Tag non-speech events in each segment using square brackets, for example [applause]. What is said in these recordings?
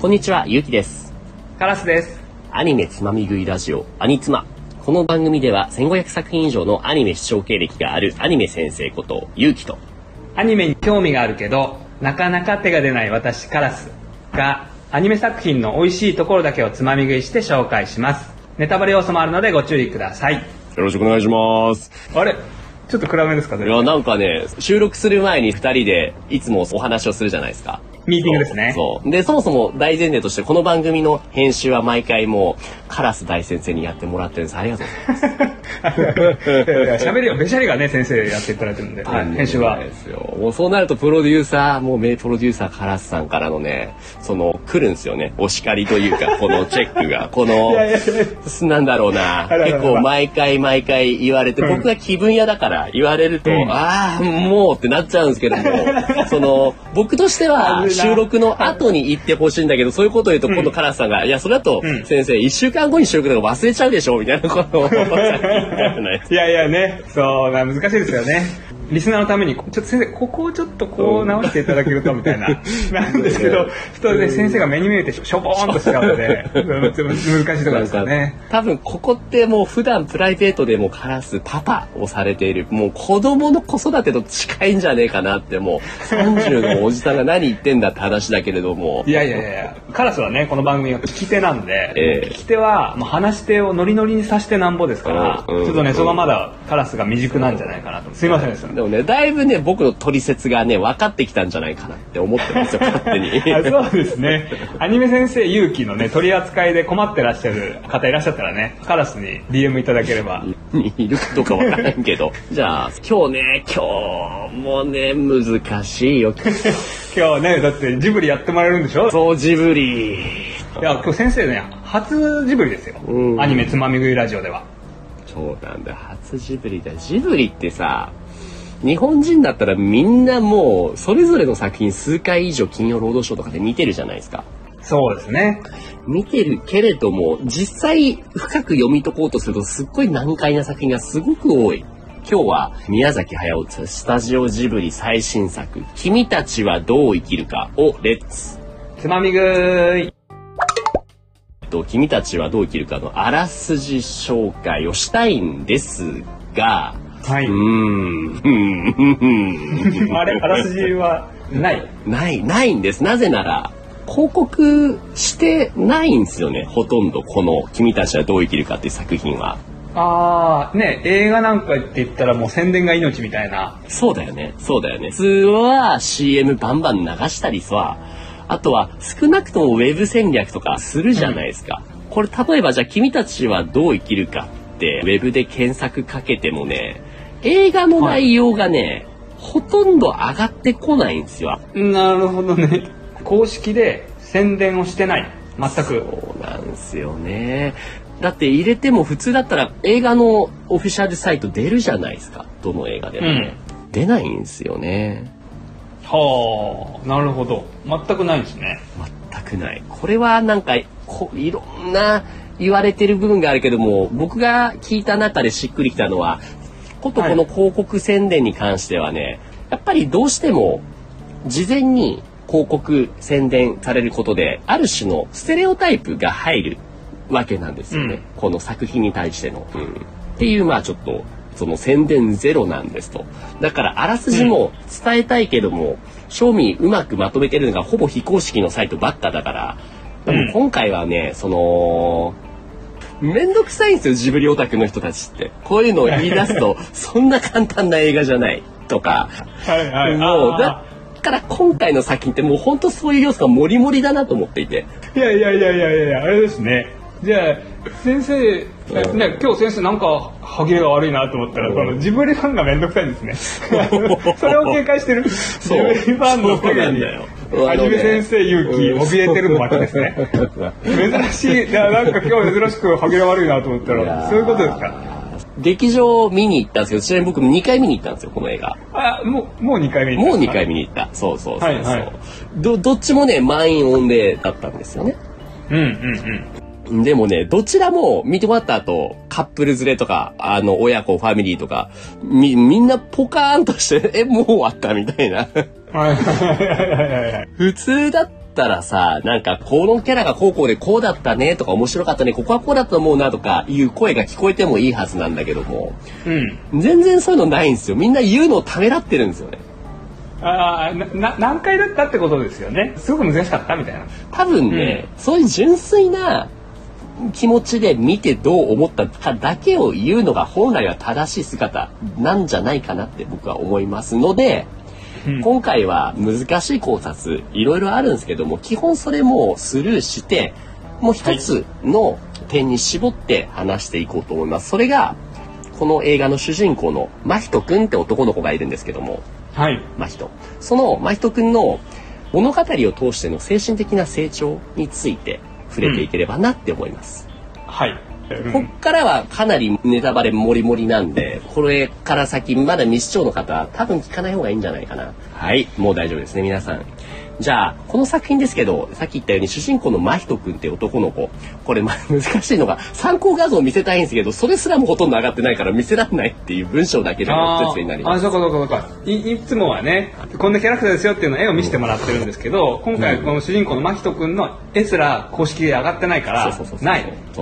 こんにちは、ゆうきです。カラスです。アニメつまみ食いラジオ、アニツマ。この番組では1500作品以上のアニメ視聴経歴があるアニメ先生こと、ゆうきと、アニメに興味があるけど、なかなか手が出ない私カラスが、アニメ作品の美味しいところだけをつまみ食いして紹介します。ネタバレ要素もあるのでご注意ください。よろしくお願いします。あれ？ちょっと暗めですかいや、なんかね、収録する前に二人でいつもお話をするじゃないですか。ミーティングですね。そう。で、そもそも大前提として、この番組の編集は毎回もう、カラス大先生にやってもらってるんです。ありがとうございます。[laughs] 喋りをべしゃりがね、先生やっていただいてるんで、はい、編集はそう。ですよ。もうそうなるとプロデューサー、もう名プロデューサーカラスさんからのね、その来るんですよね。お叱りというか、[laughs] このチェックが、この、なんだろうな、結構毎回毎回言われて、僕が気分屋だから言われると、うんああ、もうってなっちゃうんですけども、その、僕としては収録の後に言ってほしいんだけど、そういうことを言うと今度カラスさんが、いや、それだとうん。先生、一週間後に収録とか忘れちゃうでしょみたいなことをいやいやね、そうな、難しいですよね。リスナーのために、ちょっと先生、ここをちょっとこう直していただけると、みたいな。[laughs] なんですけど、ふとね、先生が目に見えてしょぼーんとしちゃうので、[laughs] 難しいところですよね。多分ここってもう普段プライベートでもカラスパパをされているもう子供の子育てと近いんじゃねえかなってもう30のおじさんが何言ってんだって話だけれどもいやいやいやカラスはね、この番組は聞き手なんで、ええ聞き手は、もう話し手をノリノリにさしてなんぼですから、うんうんちょっとね、そこはまだカラスが未熟なんじゃないかなと。すいませんでした。でもねだいぶね僕の取説がね分かってきたんじゃないかなって思ってますよ勝手に [laughs] あそうですね。アニメ先生勇気のね、取り扱いで困ってらっしゃる方いらっしゃったらね、カラスに DM いただければ。いるかどうか分からんけど [laughs] じゃあ今日ね今日もね難しいよ [laughs] 今日ね、だってジブリやってもらえるんでしょ？そうジブリいや、今日先生ね、初ジブリですよ。うんアニメつまみ食いラジオでは。そうなんだ初ジブリだジブリってさ日本人だったらみんなもうそれぞれの作品数回以上金曜ロードショーとかで見てるじゃないですかそうですね。見てるけれども実際深く読み解こうとするとすっごい難解な作品がすごく多い今日は宮崎駿スタジオジブリ最新作「君たちはどう生きるか」をレッツつまみ食い。と君たちはどう生きるかのあらすじ紹介をしたいんですがはいうー。んうん。あれ、あらすじはない？ない、ないんです。なぜなら、広告してないんですよね。ほとんど、この、君たちはどう生きるかっていう作品は。あー、ね、映画なんかって言ったらもう宣伝が命みたいな。そうだよね。そうだよね。普通は CM バンバン流したりさ、あとは少なくともウェブ戦略とかするじゃないですか。これ例えばじゃあ君たちはどう生きるかってウェブで検索かけてもね、映画の内容がね、ほとんど上がってこないんですよ。なるほどね。公式で宣伝をしてない。全く。そうなんですよね。だって入れても普通だったら映画のオフィシャルサイト出るじゃないですか。どの映画でもね。出ないんですよね。はあ、なるほど。全くないんですね。全くない。これはなんかこいろんな言われてる部分があるけども僕が聞いた中でしっくりきたのはことこの広告宣伝に関してはね、やっぱりどうしても事前に広告宣伝されることである種のステレオタイプが入るわけなんですよね、この作品に対しての。うんっていうまあちょっとその宣伝ゼロなんですと。だからあらすじも伝えたいけども、正味うまくまとめてるのがほぼ非公式のサイトばっかだから、でも今回はね、その、めんどくさいんですよ、ジブリオタクの人たちって。こういうのを言い出すと、そんな簡単な映画じゃないとか、はいはもう、だから今回の作品ってもう本当そういう要素がモリモリだなと思っていて。いやいやいやいやいやいや、あれですね。じゃあ、先生、ね、今日先生なんか歯切れが悪いなと思ったら、このジブリファンがめんどくさいんですね。[laughs] それを警戒してる。ジそうブリファンのだよ、はじめ先生勇気、怯えてるわけですね。珍しい、いやなんか今日珍しく歯切れ悪いなと思ったら、そういうことですか？劇場見に行ったんですけど、ちなみに僕2回見に行ったんですよ、この映画。あ、もう、もう2回目にもう2回見に行った。そうそうそうそう。はいはいど、どっちもね、満員御礼だったんですよね。うんうんでもね、どちらも見て終わった後、カップル連れとか、あの、親子、ファミリーとか、み、みんなポカーンとして、[laughs] え、もう終わったみたいな。うん。はいはいはいはいはい。普通だっったらさ、なんかこのキャラがこうこうでこうだったねとか面白かったね、ここはこうだと思うなとかいう声が聞こえてもいいはずなんだけども、うん。全然そういうのないんですよ。みんな言うのをためらってるんですよね。ああ、な、な何回だったってことですよね。すごく難しかったみたいな。多分ね、そういう純粋な気持ちで見てどう思ったかだけを言うのが本来は正しい姿なんじゃないかなって僕は思いますので、うん今回は難しい考察いろいろあるんですけども基本それもスルーしてもう一つの点に絞って話していこうと思います。それがこの映画の主人公の真人くんって男の子がいるんですけどもはい。真人その真人くんの物語を通しての精神的な成長について触れていければなって思います、はい。うん。こっからはかなりネタバレもりもりなんでこれから先まだ未視聴の方は多分聞かない方がいいんじゃないかな。はい。もう大丈夫ですね皆さんじゃあこの作品ですけどさっき言ったように主人公の真人くんって男の子。これまあ [laughs] 難しいのが参考画像を見せたいんですけどそれすらもほとんど上がってないから見せられないっていう文章だけでのあ説明になります。そうかそうかそうか。いいつもはね、こんなキャラクターですよっていうのを絵を見せてもらってるんですけど、今回この主人公の真人くんの絵すら公式で上がってないからない。そう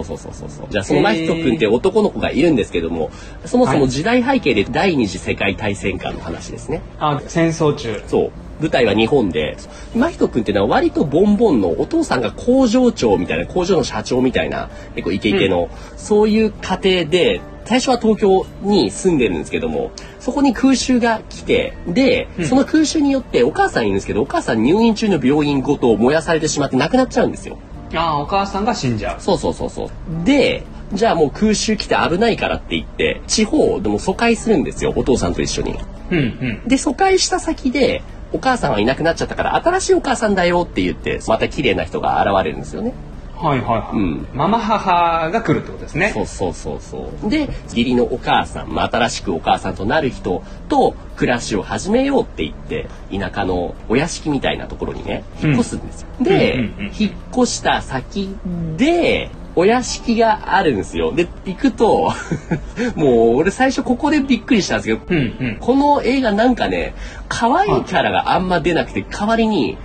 そうそうそうそう。じゃあその真人君って男の子がいるんですけどもそもそも時代背景で第二次世界大戦下の話ですね。あ、戦争中。そう舞台は日本で真人君っていうのは割とボンボンのお父さんが工場長みたいな工場の社長みたいな結構イケイケの、そういう家庭で最初は東京に住んでるんですけどもそこに空襲が来てで、その空襲によってお母さんいるんですけどお母さん入院中の病院ごと燃やされてしまって亡くなっちゃうんですよ。あーお母さんが死んじゃう。そうそうそうそう。で、じゃあもう空襲来て危ないからって言って、地方でも疎開するんですよ、お父さんと一緒に。うんうん。で、疎開した先で、お母さんはいなくなっちゃったから、新しいお母さんだよって言って、また綺麗な人が現れるんですよね。はいはいはい。うんママ母が来るってことですね。そうそうそうそう。で、義理のお母さん、まあ、新しくお母さんとなる人と暮らしを始めようって言って、田舎のお屋敷みたいなところにね、引っ越すんですよ。で、うんうんうん引っ越した先で、お屋敷があるんですよ。で、行くと、[laughs] もう俺最初ここでびっくりしたんですけど、うんうん。この映画なんかね、可愛いキャラがあんま出なくて、代わりに、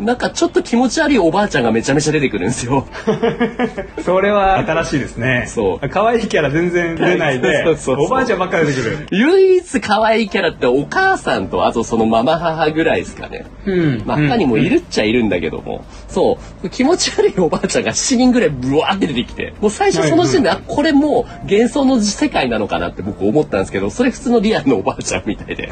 なんかちょっと気持ち悪いおばあちゃんがめちゃめちゃ出てくるんですよ。[laughs] それは新しいですね。そう可愛いキャラ全然出ないで [laughs] そうそうそう、おばあちゃんばっかり出てくる。唯一可愛いキャラってお母さんとあとそのママ母ぐらいですかね。うんまあ他にもいるっちゃいるんだけども、そう、気持ち悪いおばあちゃんが7人ぐらいブワーって出てきて、もう最初その時点で、あ、これもう幻想の世界なのかなって僕思ったんですけど、それ普通のリアルのおばあちゃんみたいで。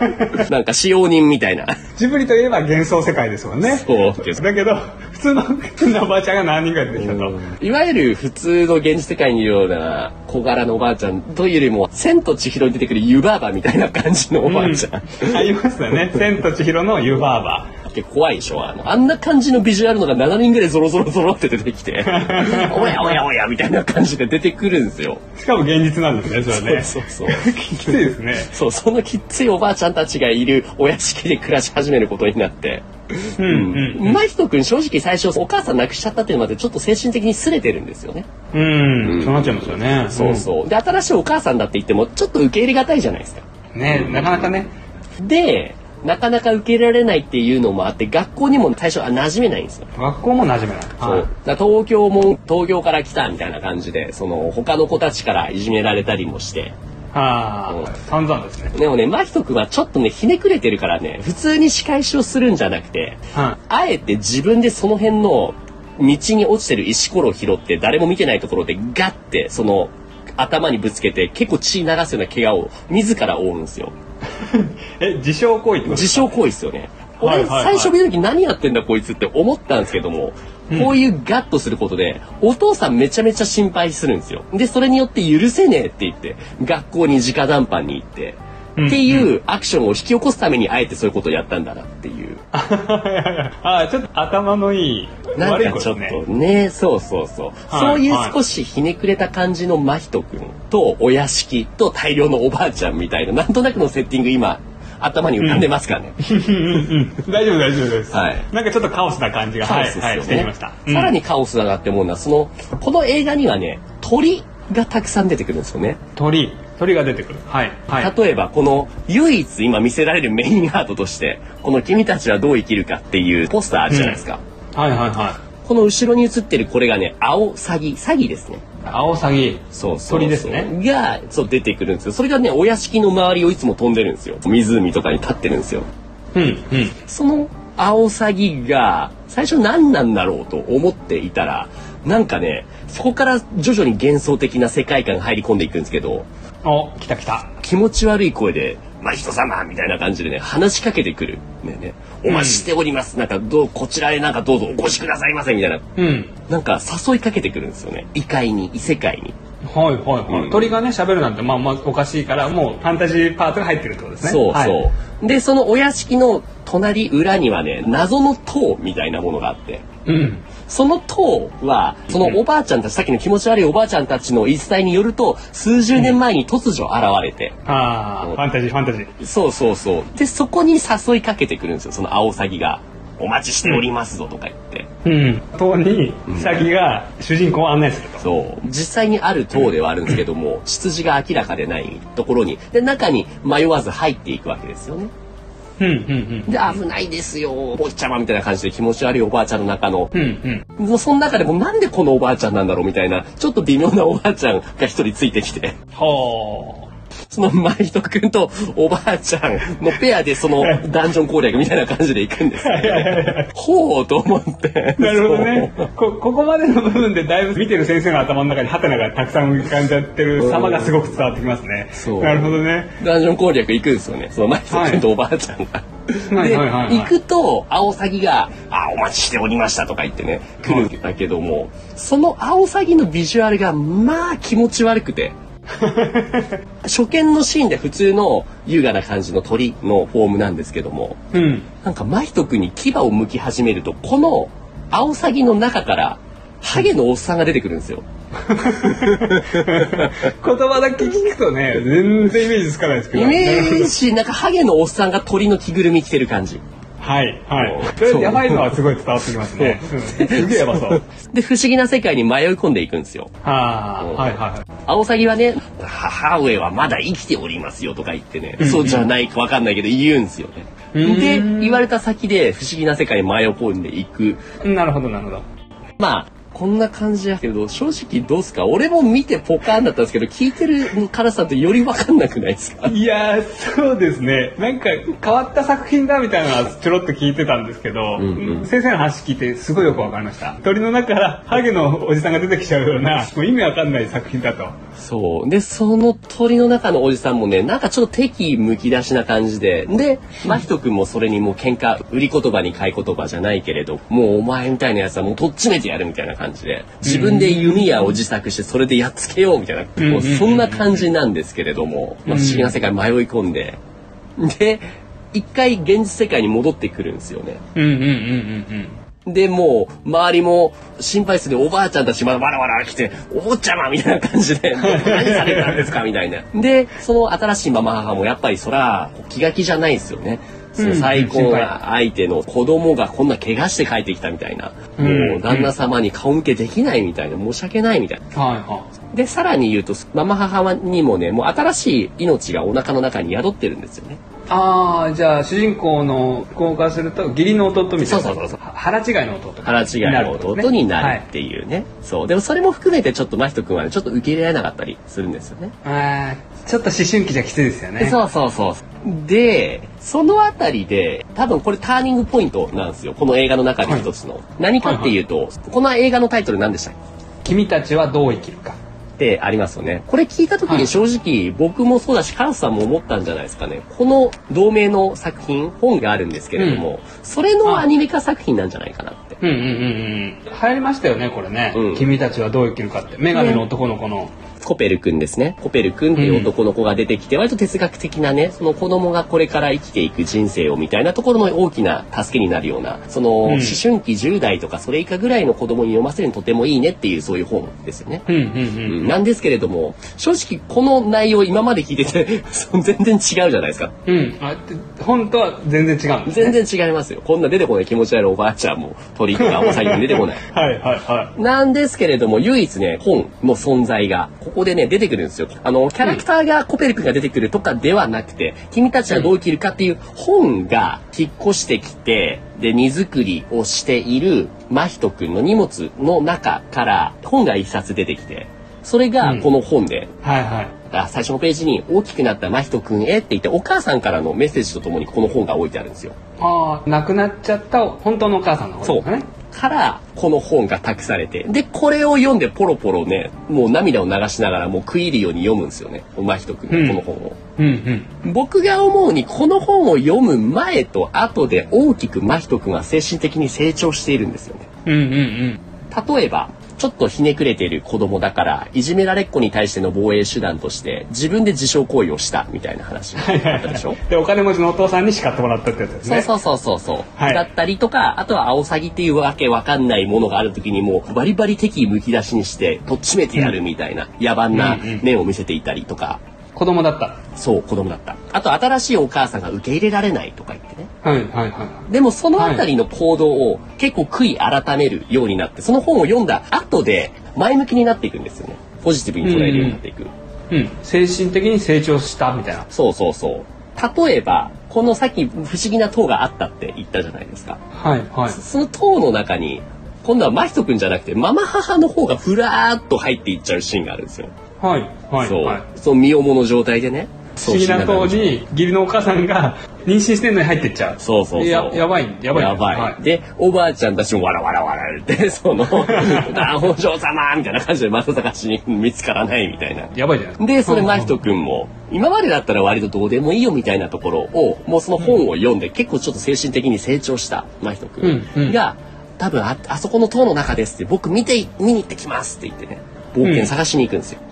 [laughs] なんか使用人みたいな。ジブリといえば幻想世界ですもんね。そうですだけど、普通の普通のおばあちゃんが何人か出てきたと。いわゆる普通の現実世界にいるような小柄のおばあちゃんというよりも、千と千尋に出てくる湯婆婆みたいな感じのおばあちゃん。ありますよね。[laughs] 千と千尋の湯婆婆。結構怖いでしょあのあんな感じのビジュアルのが7人ぐらいゾロゾロゾロって出てきて [laughs] おやおやおやみたいな感じで出てくるんですよ。しかも現実なんですね、それね。そうそうそうきついですね。そうそのきっついおばあちゃんたちがいるお屋敷で暮らし始めることになって。うんうん。真人君正直最初お母さん亡くしちゃったっていうのまでちょっと精神的にすれてるんですよね。うん。そうなっちゃいますよね。そうそう。で新しいお母さんだって言ってもちょっと受け入れがたいじゃないですか。うん。ねなかなかね。でなかなか受け入れられないっていうのもあって学校にも最初は馴染めないんですよ。学校も馴染めない。そうだから東京も東京から来たみたいな感じでその他の子たちからいじめられたりもしてはあ、散々ですね。でもね真人君はちょっとねひねくれてるからね普通に仕返しをするんじゃなくてはあえて自分でその辺の道に落ちてる石ころを拾って誰も見てないところでガッてその頭にぶつけて結構血流すような怪我を自ら負うんですよ。い。[laughs] え、自傷行為ってこと自傷行為ですよね。俺、最初見た時何やってんだこいつって思ったんですけども、こういうガッとすることで、お父さんめちゃめちゃ心配するんですよ。で、それによって許せねえって言って、学校に直談判に行って、うんっていうアクションを引き起こすためにあえてそういうことをやったんだなっていう。[laughs] あちょっと頭のいいなんかちょっですね。とね、そうそうそう。はいそういう少しひねくれた感じの真人くんとお屋敷と大量のおばあちゃんみたいな、なんとなくのセッティング今、頭に浮かんでますかね。うんうんうん大丈夫大丈夫です。はいなんかちょっとカオスな感じが、カオはい、はい、スですよね。してきました。うんさらにカオスだなって思うのは、その、この映画にはね、鳥がたくさん出てくるんですよね。鳥、鳥が出てくる。はい、はい。例えば、この唯一今見せられるメインアートとして、この君たちはどう生きるかっていうポスターあるじゃないですか。はいはいはこの後ろに映ってるこれがね、アオサギ、サギですね。い。アオサギ。そうそうそう鳥ですね。が、そう出てくるんですよ。それがね、お屋敷の周りをいつも飛んでるんですよ。湖とかに立ってるんですよ。うんうん。そのアオサギが最初何なんだろうと思っていたらなんかねそこから徐々に幻想的な世界観が入り込んでいくんですけどお、来た来た。気持ち悪い声で「まあ人様」みたいな感じでね話しかけてくるねねお待ちしております、なんかどうこちらへなんかどうぞお越しくださいませみたいなうん。なんか誘いかけてくるんですよね異界に異世界に。はいはいはい。うん鳥がね、喋るなんて、まあまあおかしいから、もうファンタジーパートが入ってるってことですね。そうそう、はいでそのお屋敷の隣裏にはね謎の塔みたいなものがあってうん。その塔は、そのおばあちゃんたち、さっきの気持ち悪いおばあちゃんたちの言い伝えによると、数十年前に突如現れて、ああ、ファンタジーファンタジー。そうそうそう。で、そこに誘いかけてくるんですよ、そのアオサギが。お待ちしておりますぞとか言って。うん。塔に、サギが主人公を案内すると。そう。実際にある塔ではあるんですけども、[laughs] 出自が明らかでないところに、で、中に迷わず入っていくわけですよね。うんうんで、危ないですよ、お坊ちゃまみたいな感じで気持ち悪いおばあちゃんの中の、うん。うんうん。もうその中でもなんでこのおばあちゃんなんだろうみたいな、ちょっと微妙なおばあちゃんが一人ついてきて、はそのマイト君とおばあちゃんのペアでそのダンジョン攻略みたいな感じで行くんですよ。ほうと思って。あ。なるほどね。こ、ここまでの部分でだいぶ見てる先生の頭の中にハテナがたくさん浮かんじゃってる様がすごく伝わってきますね。そうなるほどね。ダンジョン攻略行くんですよね。そのマイト君とおばあちゃんが。で、はいはいはいはい行くと、アオサギが、あ、お待ちしておりましたとか言ってね、来るんだけども、そのアオサギのビジュアルが、まあ気持ち悪くて。初見のシーンで普通の優雅な感じの鳥のフォームなんですけども、うん。なんかマイト君に牙を剥き始めると、このアオサギの中から、ハゲのおっさんが出てくるんですよ。[laughs] 言葉だけ聞くとね、全然イメージつかないですけど。イメージ、なんかハゲのおっさんが鳥の着ぐるみ着てる感じ。はい、はい。やばいのはすごい伝わってきますね。うんすげえやばそう。で、不思議な世界に迷い込んでいくんですよ。はあ、はいはい。アオサギはね、母上はまだ生きておりますよとか言ってね、そうじゃないかわかんないけど言うんですよね。うんで、言われた先で不思議な世界に迷い込んでいく。なるほど、なるほど。まあ、こんな感じやけど、正直どうすか？俺も見てポカーンだったんですけど、聞いてるカラさんとよりわかんなくないですか？いやー、そうですね。なんか変わった作品だみたいなのはちょろっと聞いてたんですけど、んうん先生の話聞いてすごいよくわかりました。鳥の中からハゲのおじさんが出てきちゃうような、もう意味わかんない作品だと。そう。で、その鳥の中のおじさんもね、なんかちょっと敵むき出しな感じで、で、真人くんもそれにもう喧嘩、売り言葉に買い言葉じゃないけれど、もうお前みたいなやつはもうとっちめてやるみたいな感じで、自分で弓矢を自作してそれでやっつけようみたいな、んもうそんな感じなんですけれども、まあ、不思議な世界に迷い込んで、で、一回現実世界に戻ってくるんですよね。うんうんうんうんで、もう、周りも心配するおばあちゃんたちまだわらわら来て、お坊ちゃまみたいな感じで、[laughs] 何されたんですかみたいな。で、その新しいママ母もやっぱりそら、気が気じゃないですよね。その最高な相手の子供がこんな怪我して帰ってきたみたいな。うんもう旦那様に顔向けできないみたいな、申し訳ないみたいな。はいはで、さらに言うと、ママ母にもね、もう新しい命がお腹の中に宿ってるんですよね。い。ああ、じゃあ主人公の子からすると義理の弟みたいな。そうそうそうそうは腹違いの弟。腹違いの弟になるっていうね。そう。でもそれも含めてちょっと真人君はね、ちょっと受け入れられなかったりするんですよね。あーちょっと思春期じゃきついですよね。そうそうそう。で、そのあたりで、多分これターニングポイントなんですよ。この映画の中で一つの。何かっていうと、この映画のタイトル何でしたっ君たちはどう生きるか。けってありますよね。これ聞いた時はいに正直、僕もそうだし、カラスさんも思ったんじゃないですかね。この同名の作品、本があるんですけれども、それのアニメ化作品なんじゃないかなって。うんうんうんうん。流行りましたよね、これね。うん君たちはどう生きるかって。女神の男の子の。コペル君ですね。コペル君っていう男の子が出てきて、割と哲学的なね、その子供がこれから生きていく人生をみたいなところの大きな助けになるような、その、思春期10代とかそれ以下ぐらいの子供に読ませるにとてもいいねっていうそういう本ですよね。うんうんうん。うんなんですけれども、正直この内容今まで聞いてて、[laughs] 全然違うじゃないですか。うん。あで本とは全然違うね。全然違いますよ。こんな出てこない気持ち悪いおばあちゃんも鳥とかおさぎも出てこない。[laughs] はいはいはなんですけれども、唯一ね、本の存在が、ここでね、出てくるんですよ。あの、キャラクターがコペル君が出てくるとかではなくて、君たちはどう生きるかっていう本が引っ越してきて、で、荷造りをしている真人君の荷物の中から本が一冊出てきて、それがこの本で、はいはい。あ最初のページに大きくなった真人君へって言ってお母さんからのメッセージとともにこの本が置いてあるんですよ。ああ、亡くなっちゃった本当のお母さんの方ですかね。からこの本が託されてでこれを読んでポロポロねもう涙を流しながらもう食い入るように読むんですよね真人君がこの本を、うんうん。僕が思うにこの本を読む前と後で大きく真人君は精神的に成長しているんですよねうんうんうん。例えばちょっとひねくれている子供だからいじめられっ子に対しての防衛手段として自分で自傷行為をしたみたいな話があったでしょ？で、お金持ちのお父さんに叱ってもらったってやつですね。そうそうそうそうそう、はい。だったりとかあとはアオサギっていうわけわかんないものがある時にもうバリバリ敵意むき出しにしてとっちめてやるみたいな野蛮なうんうん面を見せていたりとか、子供だった。そう子供だったあと新しいお母さんが受け入れられないとか言ってねはいはいはでもそのあたりの行動を結構悔い改めるようになってその本を読んだ後で前向きになっていくんですよねポジティブに捉えるようになっていく、い。うん。精神的に成長したみたいな。そうそうそう例えばこのさっき不思議な塔があったって言ったじゃないですかはいはい。その塔の中に今度は真人くんじゃなくてママ母の方がふらーっと入っていっちゃうシーンがあるんですよ。はいはいそう、はい。その身重の状態でね。不思議な塔に義理のお母さんが妊娠してんのに入ってっちゃう。そうそうそう。ややばいやばいやばい。はいで、おばあちゃんたちもわらわらわらって、[laughs] その、あお嬢様みたいな感じでまさかしに見つからないみたいな。やばいじゃないでそれうん真人くんも、今までだったら割とどうでもいいよみたいなところを、もうその本を読んで結構ちょっと精神的に成長した真人くうんうんんが、多分あ、あそこの塔の中ですって、僕見て、見に行ってきますって言ってね、冒険探しに行くんですよ。うんうんうん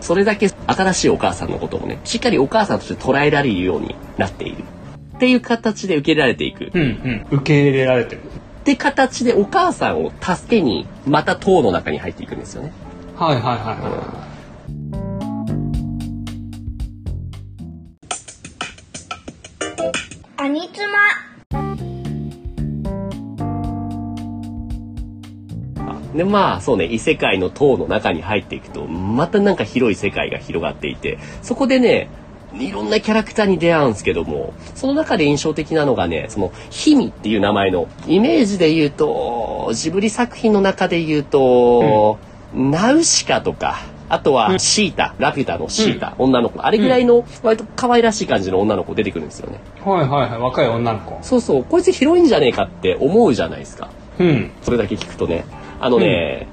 それだけ新しいお母さんのことをね、しっかりお母さんとして捉えられるようになっている。っていう形で受け入れられていく。うん。うんうん。受け入れられてる。って形でお母さんを助けに、また塔の中に入っていくんですよね。はいはいはいはでまあそうね異世界の塔の中に入っていくとまたなんか広い世界が広がっていてそこでねいろんなキャラクターに出会うんですけどもその中で印象的なのがねそのヒミっていう名前のイメージで言うとジブリ作品の中で言うと、ナウシカとかあとはシータ、ラピュタのシータ、女の子あれぐらいの割と可愛らしい感じの女の子出てくるんですよねい。はいはいはい。若い女の子。そうそうこいつヒロインじゃねえかって思うじゃないですかうん。それだけ聞くとね。あのね、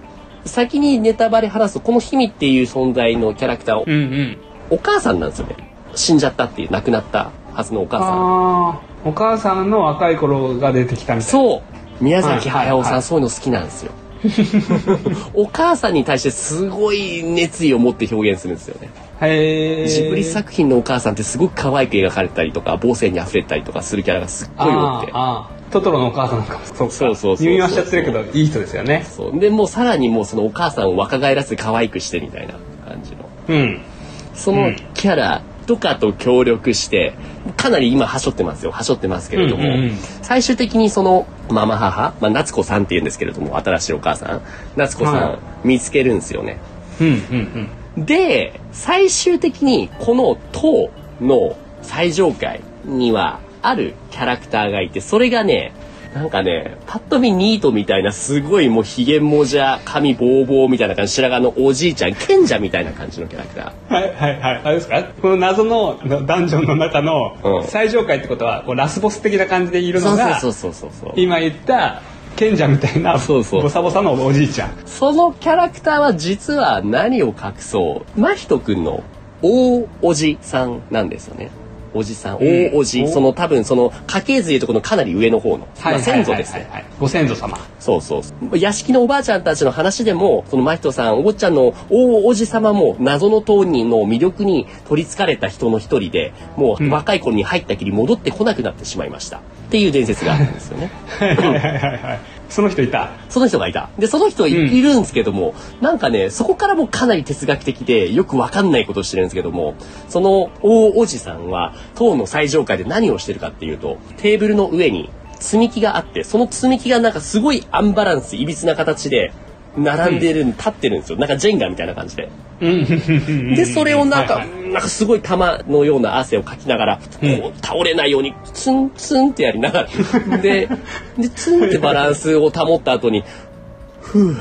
先にネタバレ話すと、このヒミっていう存在のキャラクターを、うんうん。お母さんなんですよね。死んじゃったっていう、亡くなったはずのお母さん。お母さんの若い頃が出てきたみたいな。そう宮崎はい駿さん、はいそういうの好きなんですよ。[laughs] お母さんに対してすごい熱意を持って表現するんですよね。ジブリ作品のお母さんってすごく可愛く描かれたりとか、母性に溢れたりとかするキャラがすっごい多くて。トトロのお母さんなんかもそうかそうそうそうそう耳はしちゃってるけどいい人ですよねそう。で、もうさらにもうそのお母さんを若返らせて可愛くしてみたいな感じの。うんそのキャラとかと協力して、かなり今はしょってますよ。はしょってますけれども、うんうんうん最終的にそのママ母、まあ、夏子さんって言うんですけれども、新しいお母さん、夏子さん、はい見つけるんですよね。うんうんうんで、最終的にこの塔の最上階にはあるキャラクターがいて、それがね、なんかね、パッと見ニートみたいな、すごいもうヒゲもじゃ、髪ボーボーみたいな感じ、白髪のおじいちゃん、賢者みたいな感じのキャラクター。はいはいはいあれですか？この謎のダンジョンの中のうん最上階ってことはこうラスボス的な感じでいるのがそうそうそうそうそう。今言った賢者みたいなそうそう。ボサボサのおじいちゃん。そのキャラクターは実は何を隠そう。真人くんの大おじさんなんですよねおじさん大おじ、お。その多分その家系図でいうとこのかなり上の方の、まあ、先祖ですね。はいご先祖様。そうそう屋敷のおばあちゃんたちの話でもその真人さんお坊ちゃんの大おじ様も謎の当人の魅力に取りつかれた人の一人でもう若い頃に入ったきり戻ってこなくなってしまいました。っていう伝説があるんですよねその人いた？その人がいた。で、その人い,、うんるんですけども、なんかね、そこからもかなり哲学的で、よくわかんないことをしてるんですけども、その大おじさんは、塔の最上階で何をしてるかっていうと、テーブルの上に積み木があって、その積み木がなんかすごいアンバランス、いびつな形で、並んでる、立ってるんですよ。なんかジェンガみたいな感じで。うん。で、それをなんか、はいはいなんかすごい玉のような汗をかきながら、うんこう倒れないようにツンツンってやりながら、で、で、ツンってバランスを保った後に、ふーっ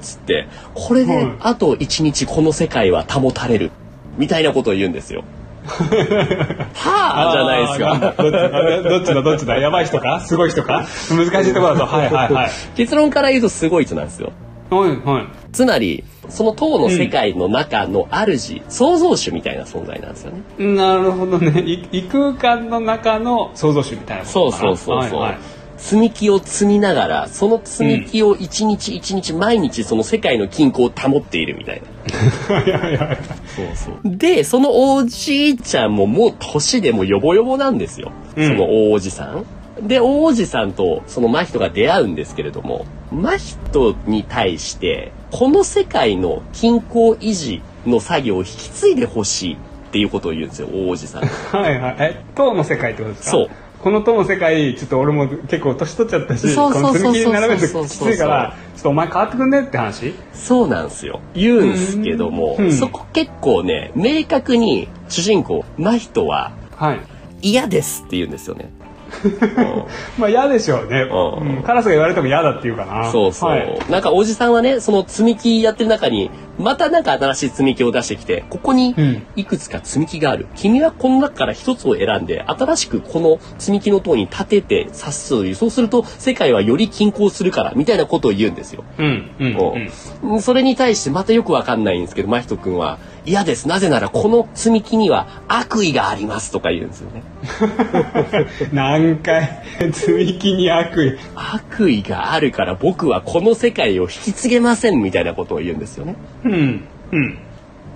つって、これではいあと一日この世界は保たれる。みたいなことを言うんですよ。はあじゃないですか。あーどっちだどっちだどっちだやばい人か？すごい人か？難しいところだと。はいはいはい。結論から言うとすごい人なんですよ。はいはい。つまり、その塔の世界の中の主、創造主みたいな存在なんですよね。なるほどね。い異空間の中の創造主みたいなそう。そうそうそう。はいはい積み木を積みながら、その積み木を一日一日毎日その世界の均衡を保っているみたいな。そうそう。で、そのおじいちゃんももう年でもヨボヨボなんですよ。うんその大おじさん。で、大おじさんとその真人が出会うんですけれども、真人に対して、この世界の均衡維持の作業を引き継いでほしいっていうことを言うんですよ、大おじさん。[laughs] はいはい。え、塔の世界ってことですか？そう。この塔の世界、ちょっと俺も結構年取っちゃったし、そうこそうそうそうの積み木に並べるときついから、ちょっとお前変わってくんねって話？そうなんですよ。言うんすけども、うんそこ結構ね、明確に主人公、真人ははい。嫌ですって言うんですよね。[laughs] まあ嫌でしょうね。うんうんカラスが言われても嫌だっていうかな。そうそう、はいなんかおじさんはね、その積み木やってる中に、またなんか新しい積み木を出してきて、ここにうんいくつか積み木がある。君はこの中から一つを選んで、新しくこの積み木の塔に立てて刺すという、そうすると世界はより均衡するから、みたいなことを言うんですよ。うん、うん、うん。うんそれに対してまたよくわかんないんですけど、真人くんは、嫌です。なぜならこの積み木には悪意がありますとか言うんですよね。[laughs] 何回、積み木に悪意。悪意があるから僕はこの世界を引き継げませんみたいなことを言うんですよね。うん、うん。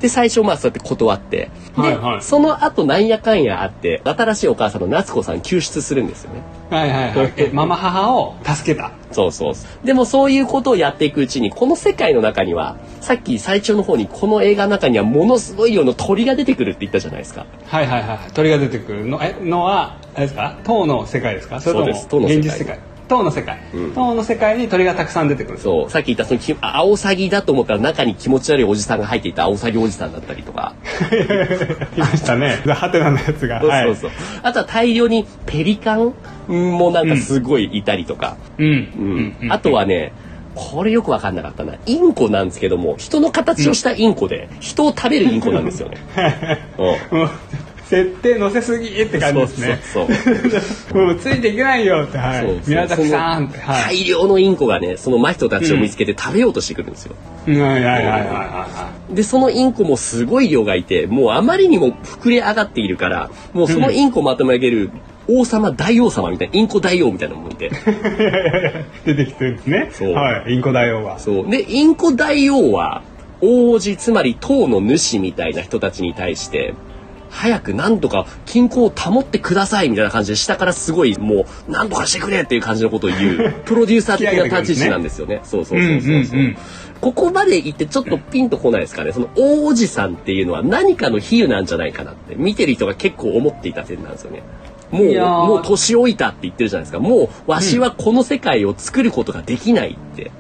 で、最初まあそうやって断って。で、はいはいその後なんやかんやあって、新しいお母さんの夏子さん救出するんですよね。はいはいはい。[laughs] えママ母を助けた。そうそうそう。でもそういうことをやっていくうちに、この世界の中には、さっき最初の方にこの映画の中にはものすごい量の鳥が出てくるって言ったじゃないですか。はいはいはい。鳥が出てくるの、え、のは、あれですか？塔の世界ですか？それとも現実世界塔の世界、うん塔の世界に鳥がたくさん出てくる。そう、さっき言ったそのきあアオサギだと思ったら中に気持ち悪いおじさんが入っていたアオサギおじさんだったりとか。[laughs] いましたね。[laughs] ハテナのやつが。そうはい。そうそう。あとは大量にペリカンもなんかすごいいたりとか。うん。ううんん。あとはね、これよくわかんなかったな。インコなんですけども、人の形をしたインコで、人を食べるインコなんですよね。[laughs] うん設定乗せすぎって感じですね。そうそう [laughs] もうついていけないよって、はい。そうそう宮崎さんって、はい。大量のインコがね、その真人たちを見つけて食べようとしてくるんですよ。うんはいはいはいはいはで、そのインコもすごい量がいて、もうあまりにも膨れ上がっているから、もうそのインコをまとめ上げる王様、大王様みたいな、インコ大王みたいなのもいて。い。[laughs] 出てきてるんですね。そうはい。インコ大王は。そう。で、インコ大王は、王子、つまり塔の主みたいな人たちに対して、早くなんとか均衡を保ってくださいみたいな感じで下からすごいもうなんとかしてくれっていう感じのことを言う [laughs] プロデューサー的な立ち位置なんですよね。そうそうそうそうそう。うんうんうんここまで言ってちょっとピンとこないですかね。その大おじさんっていうのは何かの比喩なんじゃないかなって見てる人が結構思っていた点なんですよね。もう、もう年老いたって言ってるじゃないですか。もうわしはこの世界を作ることができないって。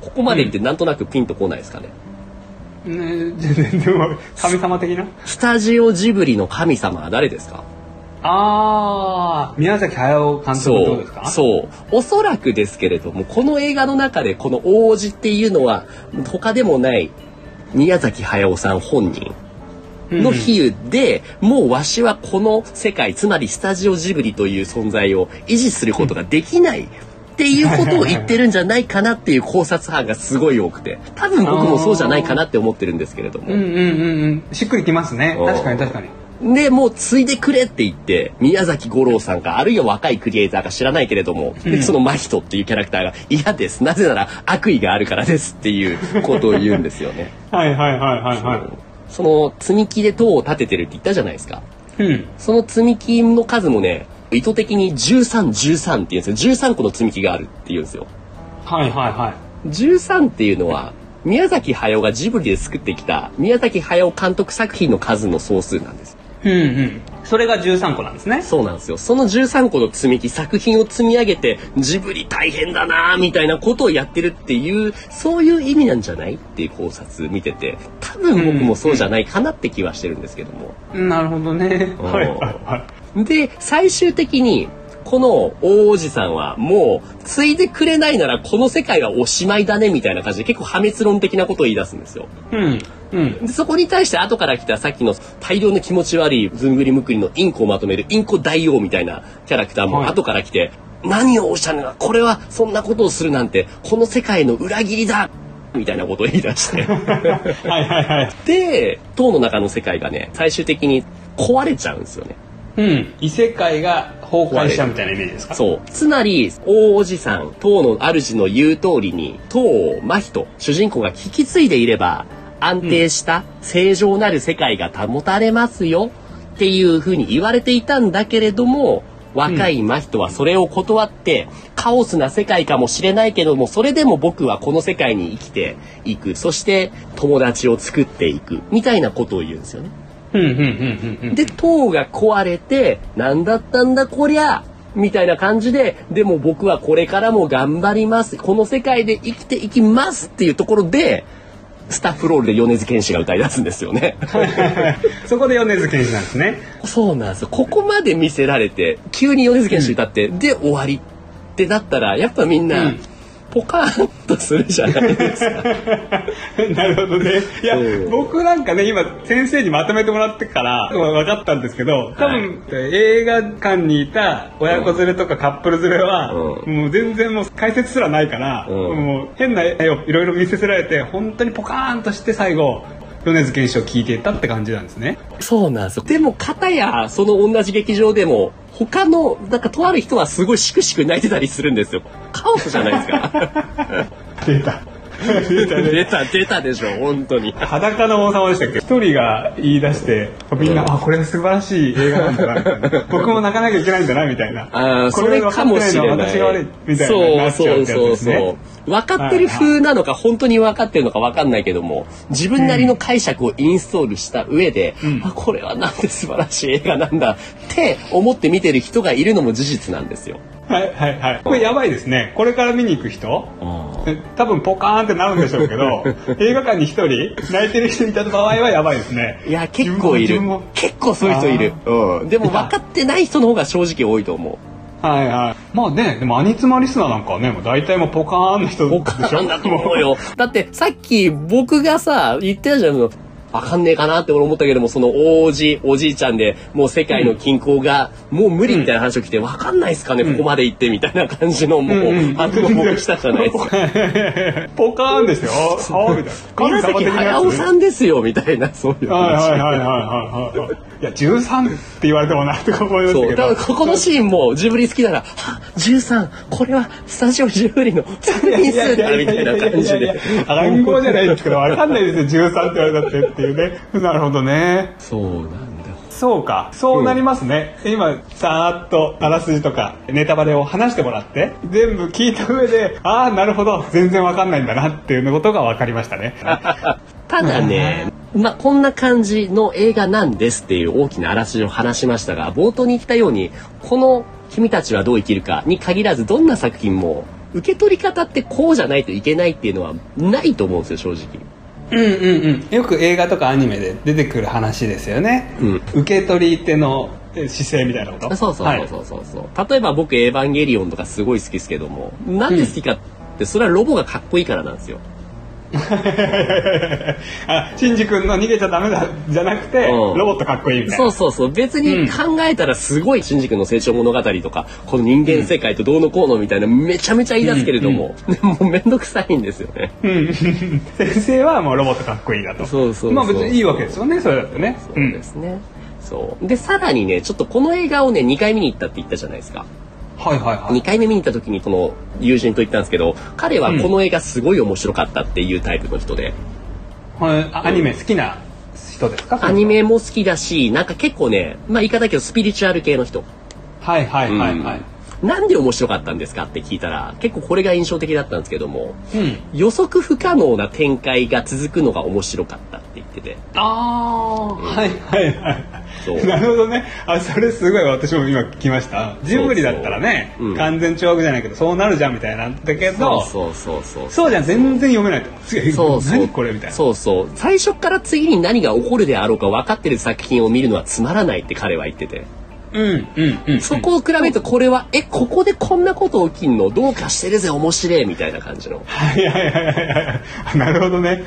ここまで言ってなんとなくピンとこないですかね。ね全然神様的な？スタジオジブリの神様は誰ですか？ああ宮崎駿監督ってことですか？そう。おそらくですけれども、この映画の中でこの王子っていうのは、他でもない宮崎駿さん本人の比喩で、もうわしはこの世界、つまりスタジオジブリという存在を維持することができない。っていうことを言ってるんじゃないかなっていう考察班がすごい多くて。多分僕もそうじゃないかなって思ってるんですけれども、うんうんうんうん。しっくりきますね。うん。確かに確かに。で、もう継いでくれって言って、宮崎五郎さんか、あるいは若いクリエイターか知らないけれども、でその真人っていうキャラクターが嫌です。なぜなら悪意があるからですっていうことを言うんですよね。[laughs] はいはいはいはいはその積み木で塔を建ててるって言ったじゃないですか。いうん。その積み木の数もね、意図的に13、13って言うんですよ。13個の積み木があるって言うんですよ。はいはいは13っていうのは、宮崎駿がジブリで作ってきた宮崎駿監督作品の数の総数なんです。いうんうんそれが13個なんですね。そうなんですよ。その13個の積み木、作品を積み上げて、ジブリ大変だなみたいなことをやってるっていう、そういう意味なんじゃない？っていう考察見てて、多分僕もそうじゃないかなって気はしてるんですけども。なるほどね。はいはい。で、最終的に、この大おじさんはもう、継いでくれないならこの世界はおしまいだねみたいな感じで結構破滅論的なことを言い出すんですよ。うん。うん。でそこに対して後から来たさっきの大量の気持ち悪いずんぐりむっくりのインコをまとめるインコ大王みたいなキャラクターもはい後から来て、何をおっしゃるのかこれはそんなことをするなんてこの世界の裏切りだみたいなことを言い出して。[laughs] はいはいはい。で、塔の中の世界がね、最終的に壊れちゃうんですよね。うん。異世界が崩壊しちゃうみたいなイメージですか？そう。つまり、大おじさん、塔の主の言う通りに、塔を真人、主人公が引き継いでいれば、安定した、正常なる世界が保たれますよ、っていうふうに言われていたんだけれども、若い真人はそれを断って、カオスな世界かもしれないけども、それでも僕はこの世界に生きていく。そして、友達を作っていく。みたいなことを言うんですよね。うんうんうんうんうん。で、塔が壊れて、なんだったんだこりゃみたいな感じで、でも僕はこれからも頑張ります。この世界で生きていきますっていうところで、スタッフロールで米津玄師が歌い出すんですよね。[laughs] そこで米津玄師なんですね。そうなんですよ。ここまで見せられて、急に米津玄師歌って、で終わりってなったら、やっぱみんな、うんポカーンとするじゃないですか。[laughs] なるほどね。いや、うん僕なんかね、今、先生にまとめてもらってから分かったんですけど、多分、映画館にいた親子連れとかカップル連れは、うもう全然もう解説すらないから、うんもう変な絵をいろいろ見せられて、本当にポカーンとして最後、米津玄師を聞いていたって感じなんですね。そうなんですよ。でも、片や、その同じ劇場でも、他の、なんか、とある人はすごいしくしく泣いてたりするんですよ。カオスじゃないですか。[laughs] 出た。出たね。出た、出たでしょ、本当に。裸の王様でしたっけ？一人が言い出してみんな、あこれ素晴らしい映画なんだなみたいな [laughs] 僕も泣かなきゃいけないんだなみたいなあそれかもしれない。私が悪いみたいになそうそうそう。分かってる風なのか、本当に分かってるのか分かんないけども、自分なりの解釈をインストールした上で、んあ、これはなんて素晴らしい映画なんだって思って見てる人がいるのも事実なんですよ。はいはいはいこれやばいですねこれから見に行く人え多分ポカーンってなるんでしょうけど [laughs] 映画館に一人泣いてる人いた場合はやばいですねいや、結構いる。結構そういう人いる。うん。でも分かってない人の方が正直多いと思う。はいはいまあねでもアニツマリスナーなんかはねもう大体もうポカーンの人でしょおかんだと思うよ。だってさっき僕がさ、言ってたじゃん。わかんねえかなって俺思ったけども、その王子、おじいちゃんで、もう世界の均衡が、もう無理みたいな話を聞いて、わかんないっすかね、ここまで行って、みたいな感じの、もう、反応を僕したじゃないですか。[laughs] ポカーンですよああみたいな神崎駿さんですよ、みたいな、そういうはい話。はいはいはいはいはい。いや、13って言われてもなとか思いましたそう。けど。ここのシーンも、ジブリ好きなら、[laughs] は13、これは、スタジオジブリの作品数だ、みたいな感じで。暗号じゃないですけど、わかんないですよ、13って言われたってっていうね。なるほどね。そうなんだよ。そうか、そうなりますね。今、さーっとあらすじとかネタバレを話してもらって、全部聞いた上で、ああ、なるほど、全然わかんないんだなっていうことがわかりましたね。[laughs] ただね、まあ、こんな感じの映画なんですっていう大きなあらすじを話しましたが、冒頭に言ったように、この君たちはどう生きるかに限らず、どんな作品も、受け取り方ってこうじゃないといけないっていうのはないと思うんですよ、正直。うんうんうん。よく映画とかアニメで出てくる話ですよね。うん受け取り手のえ姿勢みたいなこと？そうそうそうそうそうそう、例えば僕、エヴァンゲリオンとかすごい好きですけども、なんで好きかって、それはロボがかっこいいからなんですよ。あ、シンジ君の逃げちゃダメだじゃなくて、うんロボットかっこいいみたいな。そうそうそう。別に考えたらすごい新宿の成長物語とか、この人間世界とどうのこうのみたいなめちゃめちゃ言い出すけれども、でも [laughs] もうめんどくさいんですよね。うん [laughs] 先生はもうロボットかっこいいだと。そうそうそうまあ別にいいわけですよね、それだってね。そうですね。そう。で、さらにね、ちょっとこの映画をね、2回見に行ったって言ったじゃないですか。はいはいはい。2回目見に行った時にこの友人と言ったんですけど、彼はこの映画すごい面白かったっていうタイプの人で、はいあアニメ好きな人ですか？アニメも好きだし、なんか結構ね、まあ言い方だけどスピリチュアル系の人。はいはいはいはい。なんで面白かったんですかって聞いたら、結構これが印象的だったんですけども、うん。予測不可能な展開が続くのが面白かったって言ってて。ああ、はいはいはい。そうなるほどね。あ、それすごい私も今聞きました。ジブリだったらね、そうそううん完全懲悪じゃないけど、そうなるじゃんみたいなんだけど、そうそうそうそう。そうじゃん、全然読めないと。そうそう。何これみたいな。そうそう。最初から次に何が起こるであろうか分かってる作品を見るのはつまらないって彼は言ってて。うん、うん、うん。そこを比べるとこれは、え、ここでこんなこと起きんの？どうかしてるぜ、面白いみたいな感じの。はいはいはいはいはいあ。[laughs] なるほどね。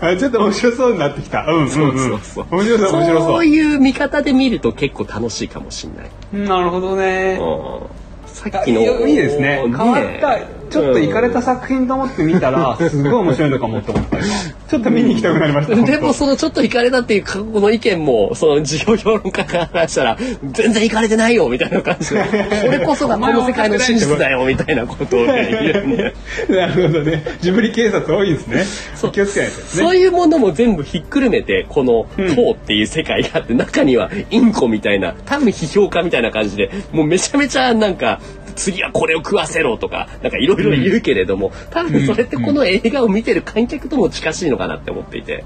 あちょっと面白そうになってきた。うん。そうそうそう。面白そう、面白そそうう。いう見方で見ると結構楽しいかもしれない。なるほどね。うんさあっきの。いいですね。変わった、ちょっと行かれたさ。作品と思って見たら、すごい面白いのかもと思った今。ちょっと見に行きたくなりました。でもそのちょっと行かれたっていう過去の意見もその事業評論家からしたら全然行かれてないよみたいな感じで [laughs] これこそがこの世界の真実だよみたいなことをね [laughs] なるほどね。ジブリ警察多いですね。そう気をつけないとね。そういうものも全部ひっくるめてこの「うん塔」っていう世界があって中にはインコみたいな多分批評家みたいな感じでもうめちゃめちゃなんか次はこれを食わせろとかなんかいろいろ言うけれども多分それってこの映画を見てる観客とも近しいのかなって思っていて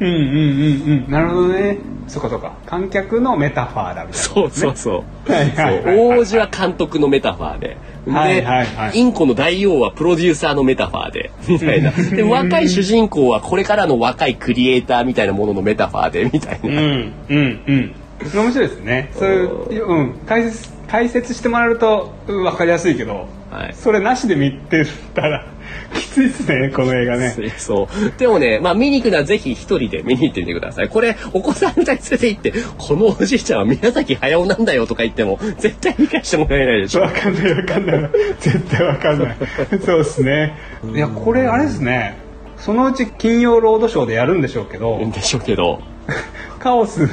うんうんうんうん。なるほどね。そこそこ。観客のメタファーだみたいな、そうそうそう。そう王子は監督のメタファーで。で、はいはいはいインコの大王はプロデューサーのメタファーで、みたいな。で、若い主人公はこれからの若いクリエイターみたいなもののメタファーで、みたいな。うんうんうん。面白いですね。そういう、うん、解説、解説してもらえるとうんわかりやすいけど、はいそれなしで見てたら、[laughs] きついですね、この映画ね。そう。でもね、まあ見に行くのはぜひ一人で見に行ってみてください。これ、お子さん連れて行って、このおじいちゃんは宮崎駿なんだよとか言っても、絶対理解してもらえないでしょ。わかんないわかんない。絶対わかんない。そうですね。いや、これあれですね。そのうち金曜ロードショーでやるんでしょうけど、でしょうけど、[laughs] カオス、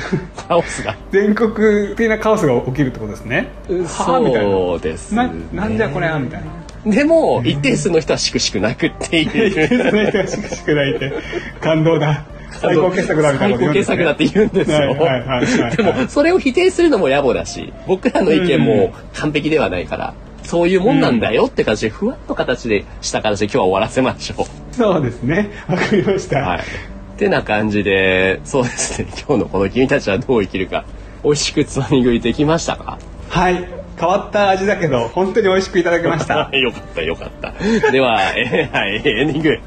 カオスが。全国的なカオスが起きるってことですね。そうです、ね。な、なんじゃこれはみたいな。でも、一定数の人はしくしく泣くっていう。その人がしくしく泣いて、感動だ。最高傑作だみたいなね。最高傑作だって言うんですよ。でも、それを否定するのも野暮だし、僕らの意見も完璧ではないから、そういうもんなんだよって感じで、ふわっと形でした形で今日は終わらせましょう。そうですね。わかりました。はい。ってな感じで、そうですね、[laughs] 今日のこの君たちはどう生きるか、美味しくつまみ食いできましたか？はい。変わった味だけど、本当に美味しくいただきまし [laughs] た。よかったよかった。[laughs] では、えーはい、エンディング。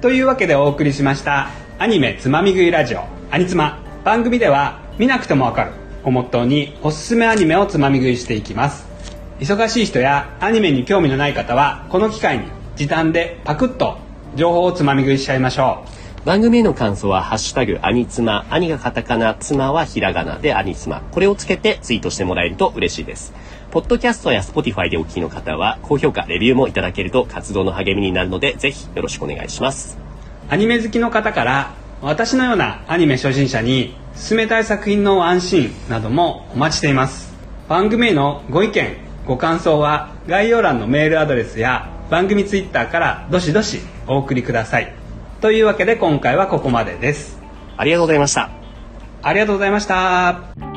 というわけでお送りしましたアニメつまみ食いラジオアニツマ番組では見なくてもわかるをモットーにおすすめアニメをつまみ食いしていきます忙しい人やアニメに興味のない方はこの機会に時短でパクッと情報をつまみ食いしちゃいましょ番組への感想は「ハッシュタグアニツマ」アニがカタカナつまはひらがなでアニツマ。これをつけてツイートしてもらえると嬉しいです。ポッドキャストや Spotify でお聞きの方は高評価レビューもいただけると活動の励みになるのでぜひよろしくお願いします。うアニメ好きの方から私のようなアニメ初心者に進めたい作品のワンシーンなどもお待ちしています。番組へのご意見ご感想は概要欄のメールアドレスや番組ツイッターからどしどしお送りください。というわけで今回はここまでです。ありがとうございました。ありがとうございました